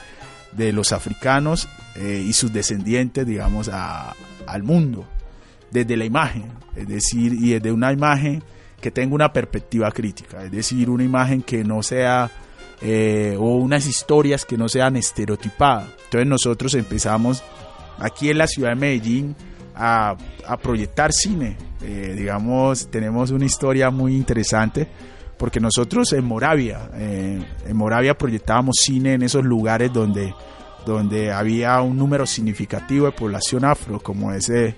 de los africanos eh, y sus descendientes, digamos, al mundo desde la imagen, es decir, y desde una imagen que tenga una perspectiva crítica, es decir, una imagen que no sea, eh, o unas historias que no sean estereotipadas. Entonces nosotros empezamos aquí en la ciudad de Medellín a, proyectar cine, eh, digamos, tenemos una historia muy interesante porque nosotros en Moravia, en Moravia proyectábamos cine en esos lugares donde, donde había un número significativo de población afro, como ese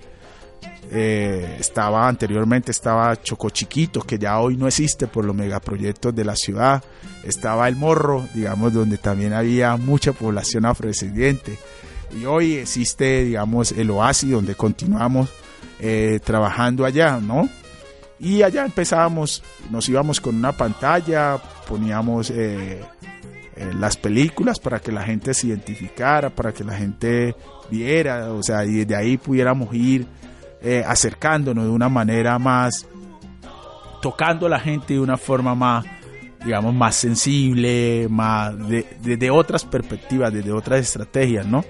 eh, estaba anteriormente estaba Choco Chiquito, que ya hoy no existe por los megaproyectos de la ciudad. Estaba El Morro, digamos, donde también había mucha población afrodescendiente. Y hoy existe, digamos, el Oasis, donde continuamos eh, trabajando allá, ¿no? Y allá empezábamos, nos íbamos con una pantalla, poníamos eh, las películas para que la gente se identificara, para que la gente viera, o sea, y desde ahí pudiéramos ir eh, acercándonos de una manera más, tocando a la gente de una forma más, digamos, más sensible, más desde de, otras perspectivas, desde otras estrategias, ¿no?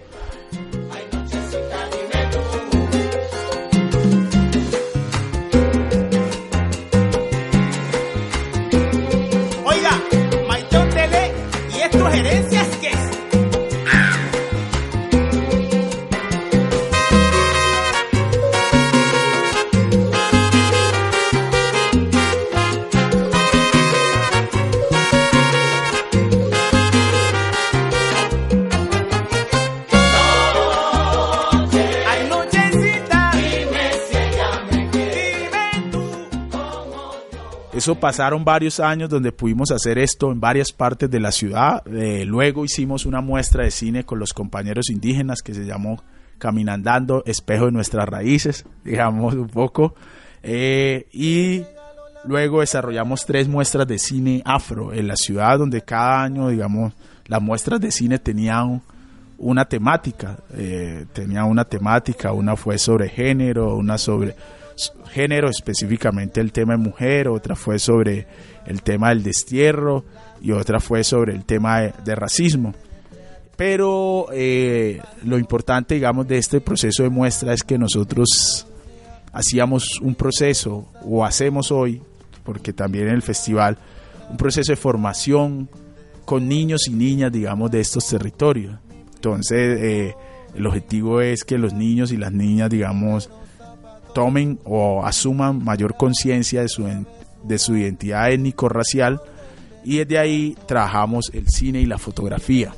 Pasaron varios años donde pudimos hacer esto en varias partes de la ciudad. Eh, luego hicimos una muestra de cine con los compañeros indígenas que se llamó Caminandando, Espejo de Nuestras Raíces, (laughs) digamos un poco. Eh, y luego desarrollamos tres muestras de cine afro en la ciudad, donde cada año, digamos, las muestras de cine tenían una temática. Eh, tenía una temática, una fue sobre género, una sobre género, específicamente el tema de mujer, otra fue sobre el tema del destierro y otra fue sobre el tema de, racismo. Pero eh, lo importante, digamos, de este proceso de muestra es que nosotros hacíamos un proceso, o hacemos hoy, porque también en el festival, un proceso de formación con niños y niñas, digamos, de estos territorios. Entonces, eh, el objetivo es que los niños y las niñas, digamos, tomen o asuman mayor conciencia de su, de su identidad étnico-racial y desde ahí trabajamos el cine y la fotografía.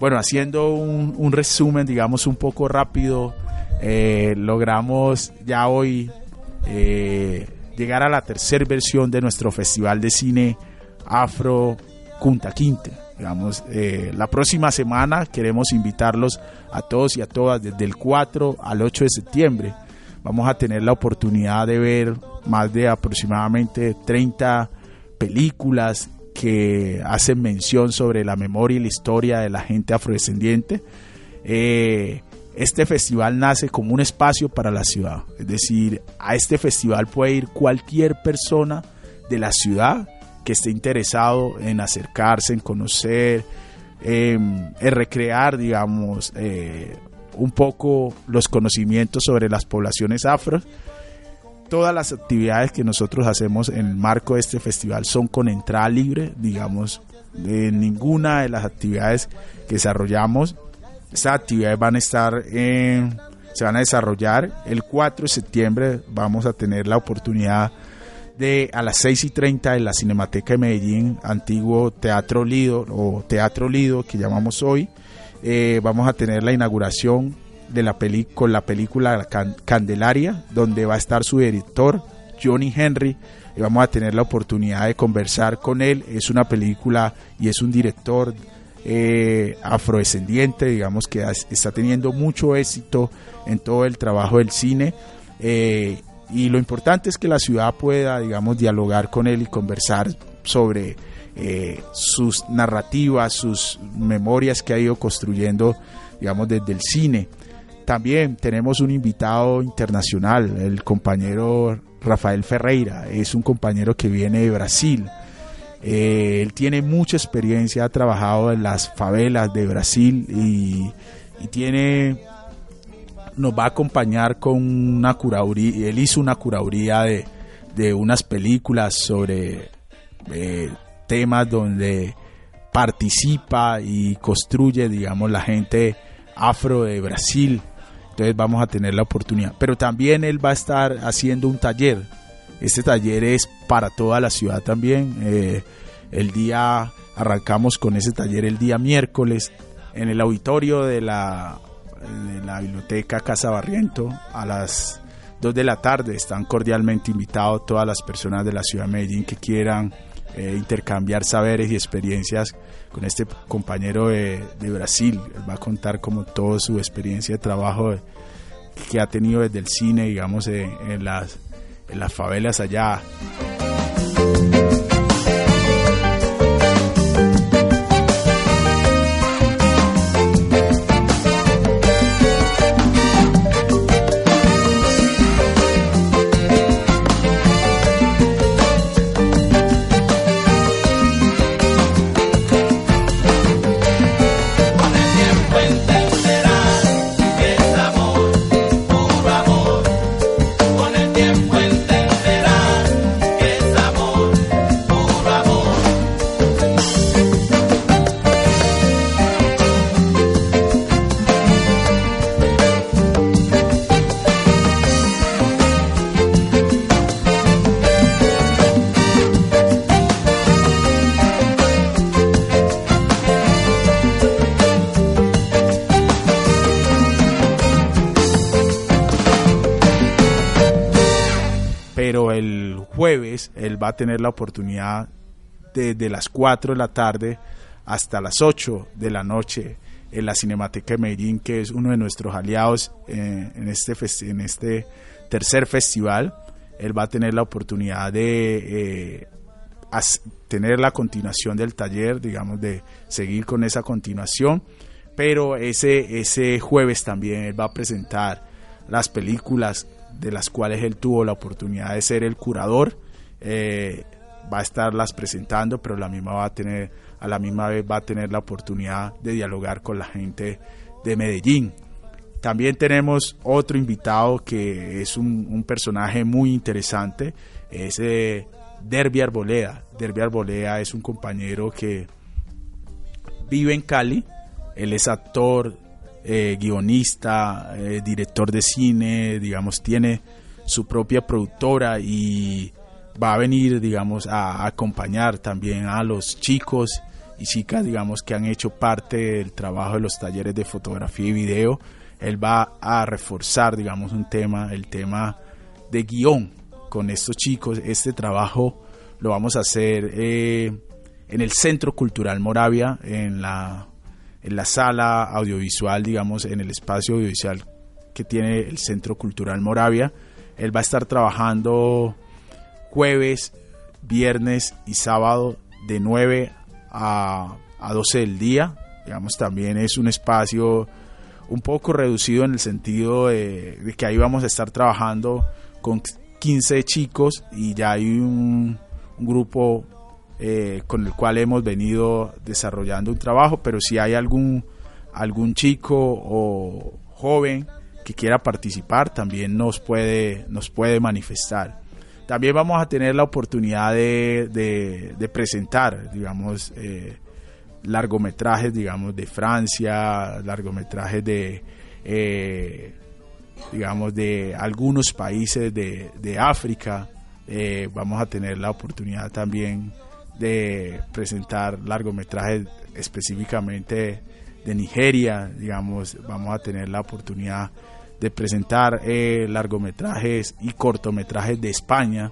Bueno, haciendo un, resumen, digamos, un poco rápido, eh, logramos ya hoy eh, llegar a la tercera versión de nuestro festival de cine Afro Kunta Quinte. Digamos, eh, la próxima semana queremos invitarlos a todos y a todas desde el 4 al 8 de septiembre vamos a tener la oportunidad de ver más de aproximadamente 30 películas que hacen mención sobre la memoria y la historia de la gente afrodescendiente. Eh, este festival nace como un espacio para la ciudad, es decir, a este festival puede ir cualquier persona de la ciudad que esté interesado en acercarse, en conocer, en, en recrear, digamos, eh, un poco los conocimientos sobre las poblaciones afro. Todas las actividades que nosotros hacemos en el marco de este festival son con entrada libre, digamos, de ninguna de las actividades que desarrollamos. Estas actividades van a estar en, se van a desarrollar el 4 de septiembre. Vamos a tener la oportunidad de a las 6 y 30 en la Cinemateca de Medellín, antiguo Teatro Lido o Teatro Lido que llamamos hoy. Eh, vamos a tener la inauguración de la peli con la película Can- Candelaria, donde va a estar su director, Johnny Henry, y vamos a tener la oportunidad de conversar con él. Es una película y es un director eh, afrodescendiente, digamos que está teniendo mucho éxito en todo el trabajo del cine. eh, y lo importante es que la ciudad pueda, digamos, dialogar con él y conversar sobre eh, sus narrativas, sus memorias que ha ido construyendo, digamos, desde el cine. También tenemos un invitado internacional, el compañero Rafael Ferreira, es un compañero que viene de Brasil. Eh, él tiene mucha experiencia, ha trabajado en las favelas de Brasil y, tiene nos va a acompañar con una curaduría, él hizo una curaduría de, de unas películas sobre eh, temas donde participa y construye, digamos, la gente afro de Brasil. Entonces vamos a tener la oportunidad. Pero también él va a estar haciendo un taller. Este taller es para toda la ciudad también. Eh, el día, arrancamos con ese taller el día miércoles en el auditorio de la, de la biblioteca Casa Barriento a las 2 de la tarde. Están cordialmente invitados todas las personas de la ciudad de Medellín que quieran eh, intercambiar saberes y experiencias con este compañero de, Brasil. Él va a contar como toda su experiencia de trabajo de- que ha tenido desde el cine, digamos, eh, en, las, en las favelas allá. Va a tener la oportunidad desde las 4 de la tarde hasta las 8 de la noche en la Cinemateca de Medellín, que es uno de nuestros aliados eh, en, este en este tercer festival. Él va a tener la oportunidad de eh, tener la continuación del taller, digamos, de seguir con esa continuación. Pero ese, ese jueves también él va a presentar las películas de las cuales él tuvo la oportunidad de ser el curador. Eh, va a estarlas presentando, pero la misma va a tener, a la misma vez va a tener la oportunidad de dialogar con la gente de Medellín. También tenemos otro invitado que es un, personaje muy interesante, es eh, Derby Arboleda. Derby Arboleda es un compañero que vive en Cali, él es actor, eh, guionista, director de cine, digamos, tiene su propia productora y va a venir, digamos, a acompañar también a los chicos y chicas, digamos, que han hecho parte del trabajo de los talleres de fotografía y video. Él va a reforzar, digamos, un tema, el tema de guion con estos chicos. Este trabajo lo vamos a hacer eh, en el Centro Cultural Moravia, en la, en la sala audiovisual, digamos, en el espacio audiovisual que tiene el Centro Cultural Moravia. Él va a estar trabajando jueves, viernes y sábado de 9 a, a 12 del día. Digamos, también es un espacio un poco reducido en el sentido de, que ahí vamos a estar trabajando con 15 chicos y ya hay un, un grupo eh, con el cual hemos venido desarrollando un trabajo, pero si hay algún, algún chico o joven que quiera participar, también nos puede, nos puede manifestar. También vamos a tener la oportunidad de, presentar, digamos, eh, largometrajes, digamos, de Francia, largometrajes de, eh, digamos, de algunos países de, de África. Eh, vamos a tener la oportunidad también de presentar largometrajes específicamente de Nigeria, digamos, vamos a tener la oportunidad de presentar eh, largometrajes y cortometrajes de España,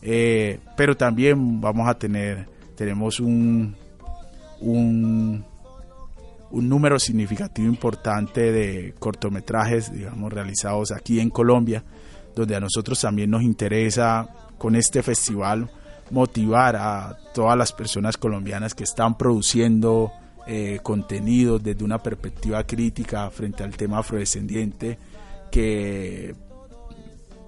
eh, pero también vamos a tener, tenemos un, un, número significativo importante de cortometrajes, digamos, realizados aquí en Colombia, donde a nosotros también nos interesa con este festival motivar a todas las personas colombianas que están produciendo eh, contenido desde una perspectiva crítica frente al tema afrodescendiente, que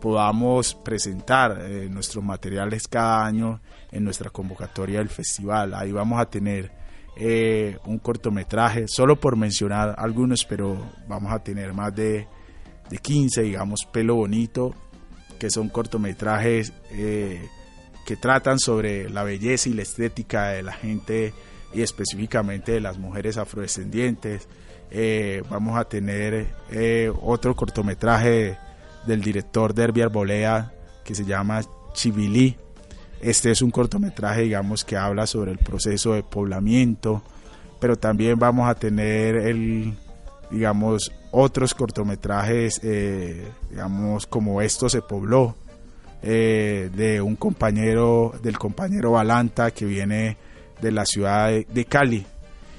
podamos presentar eh, nuestros materiales cada año en nuestra convocatoria del festival. Ahí vamos a tener eh, un cortometraje, solo por mencionar algunos, pero vamos a tener más de, de 15, digamos, Pelo Bonito, que son cortometrajes eh, que tratan sobre la belleza y la estética de la gente y específicamente de las mujeres afrodescendientes. Eh, vamos a tener eh, otro cortometraje del director Derby Arbolea que se llama Chivilí. Este es un cortometraje, digamos, que habla sobre el proceso de poblamiento, pero también vamos a tener el, digamos, otros cortometrajes, eh, digamos, como Esto se pobló, eh, de un compañero, del compañero Balanta que viene de la ciudad de Cali.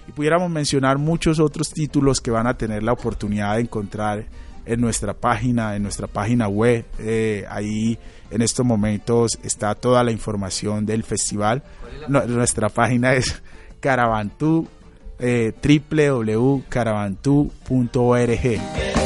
Y pudiéramos mencionar muchos otros títulos que van a tener la oportunidad de encontrar en nuestra página, en nuestra página web. Eh, ahí en estos momentos está toda la información del festival. No, nuestra página es Caravantú, eh, www.caravantú.org.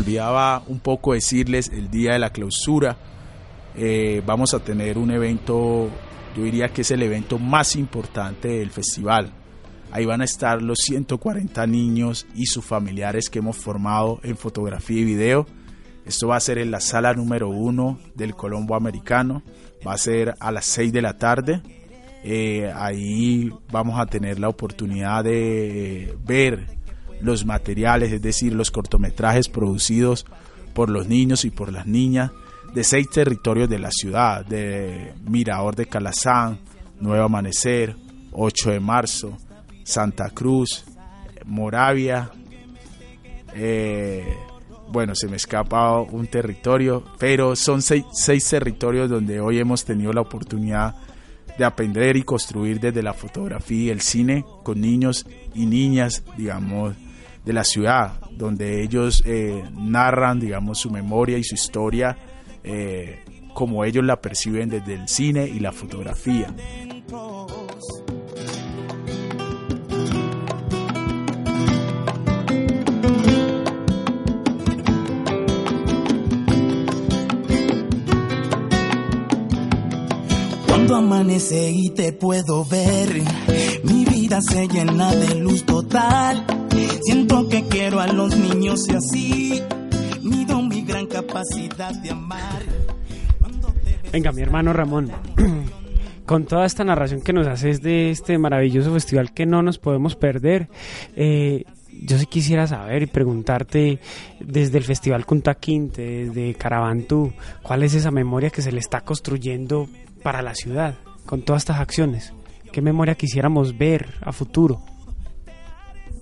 olvidaba un poco decirles el día de la clausura. eh, vamos a tener un evento, yo diría que es el evento más importante del festival. Ahí van a estar los 140 niños y sus familiares que hemos formado en fotografía y video. Esto va a ser en la sala número uno del Colombo Americano. Va a ser a las 6 de la tarde. Eh, ahí vamos a tener la oportunidad de ver los materiales, es decir, los cortometrajes producidos por los niños y por las niñas de seis territorios de la ciudad, de Mirador de Calazán, Nuevo Amanecer, 8 de marzo, Santa Cruz, Moravia, eh, bueno, se me escapa un territorio, pero son seis, seis territorios donde hoy hemos tenido la oportunidad de aprender y construir desde la fotografía y el cine con niños y niñas, digamos, de la ciudad, donde ellos eh, narran, digamos, su memoria y su historia eh, como ellos la perciben desde el cine y la fotografía. Cuando amanece y te puedo ver, mi vida se llena de luz total. Siento que quiero a los niños y así mido mi gran capacidad de amar. Venga, mi hermano Ramón, (clears throat) con toda esta narración que nos haces de este maravilloso festival que no nos podemos perder, eh, yo sí quisiera saber y preguntarte desde el Festival Cuntaquinte, desde Carabantú, ¿cuál es esa memoria que se le está construyendo para la ciudad con todas estas acciones? ¿Qué memoria quisiéramos ver a futuro?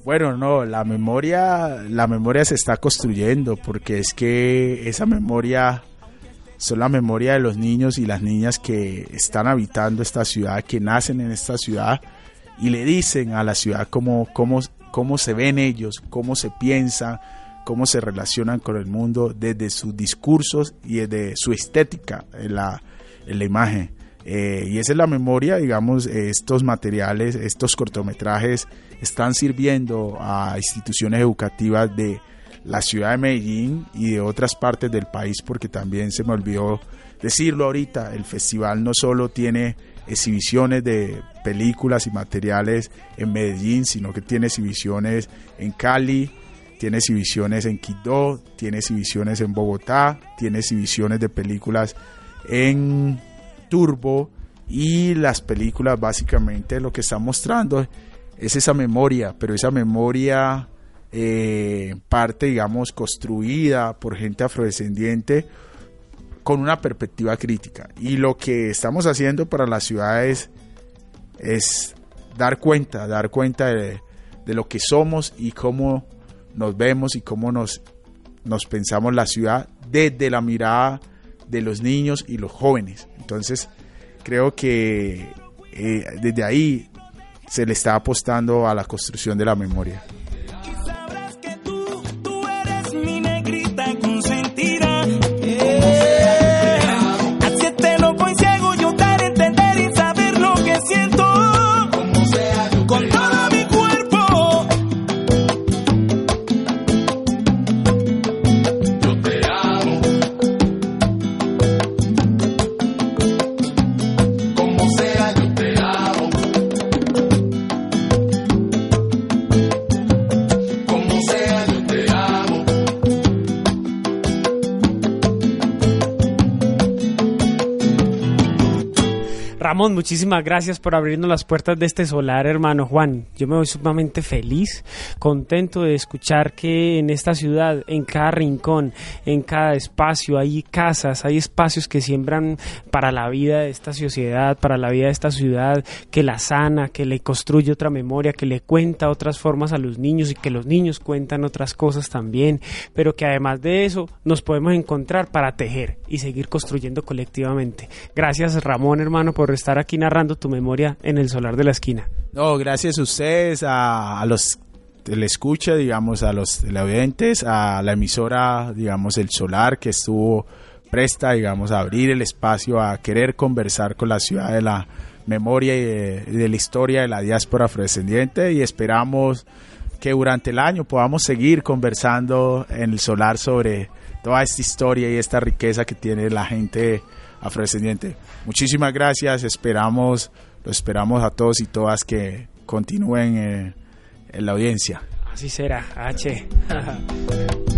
Bueno, no, la memoria, la memoria se está construyendo porque es que esa memoria son la memoria de los niños y las niñas que están habitando esta ciudad, que nacen en esta ciudad y le dicen a la ciudad cómo, cómo, cómo se ven ellos, cómo se piensan, cómo se relacionan con el mundo desde sus discursos y desde su estética en la, en la imagen. Eh, y esa es la memoria, digamos, estos materiales, estos cortometrajes están sirviendo a instituciones educativas de la ciudad de Medellín y de otras partes del país, porque también se me olvidó decirlo ahorita, el festival no solo tiene exhibiciones de películas y materiales en Medellín, sino que tiene exhibiciones en Cali, tiene exhibiciones en Quito, tiene exhibiciones en Bogotá, tiene exhibiciones de películas en Turbo y las películas básicamente lo que están mostrando es esa memoria, pero esa memoria eh, parte, digamos, construida por gente afrodescendiente con una perspectiva crítica. Y lo que estamos haciendo para las ciudades es dar cuenta, dar cuenta de, lo que somos y cómo nos vemos y cómo nos pensamos la ciudad desde la mirada de los niños y los jóvenes. Entonces, creo que eh, desde ahí se le está apostando a la construcción de la memoria. Ramón, muchísimas gracias por abrirnos las puertas de este solar, hermano Juan. Yo me voy sumamente feliz, contento de escuchar que en esta ciudad, en cada rincón, en cada espacio, hay casas, hay espacios que siembran para la vida de esta sociedad, para la vida de esta ciudad, que la sana, que le construye otra memoria, que le cuenta otras formas a los niños y que los niños cuentan otras cosas también, pero que además de eso nos podemos encontrar para tejer y seguir construyendo colectivamente. Gracias Ramón, hermano, por estar aquí narrando tu memoria en el solar de la esquina. No, gracias a ustedes, a, a los le escucha, digamos, a los televidentes, a la emisora, digamos, El Solar, que estuvo presta, digamos, a abrir el espacio, a querer conversar con la ciudad de la memoria y de, y de la historia de la diáspora afrodescendiente y esperamos que durante el año podamos seguir conversando en El Solar sobre toda esta historia y esta riqueza que tiene la gente afrodescendiente. Muchísimas gracias, esperamos, lo esperamos a todos y todas que continúen eh, en la audiencia. Así será, H. (laughs)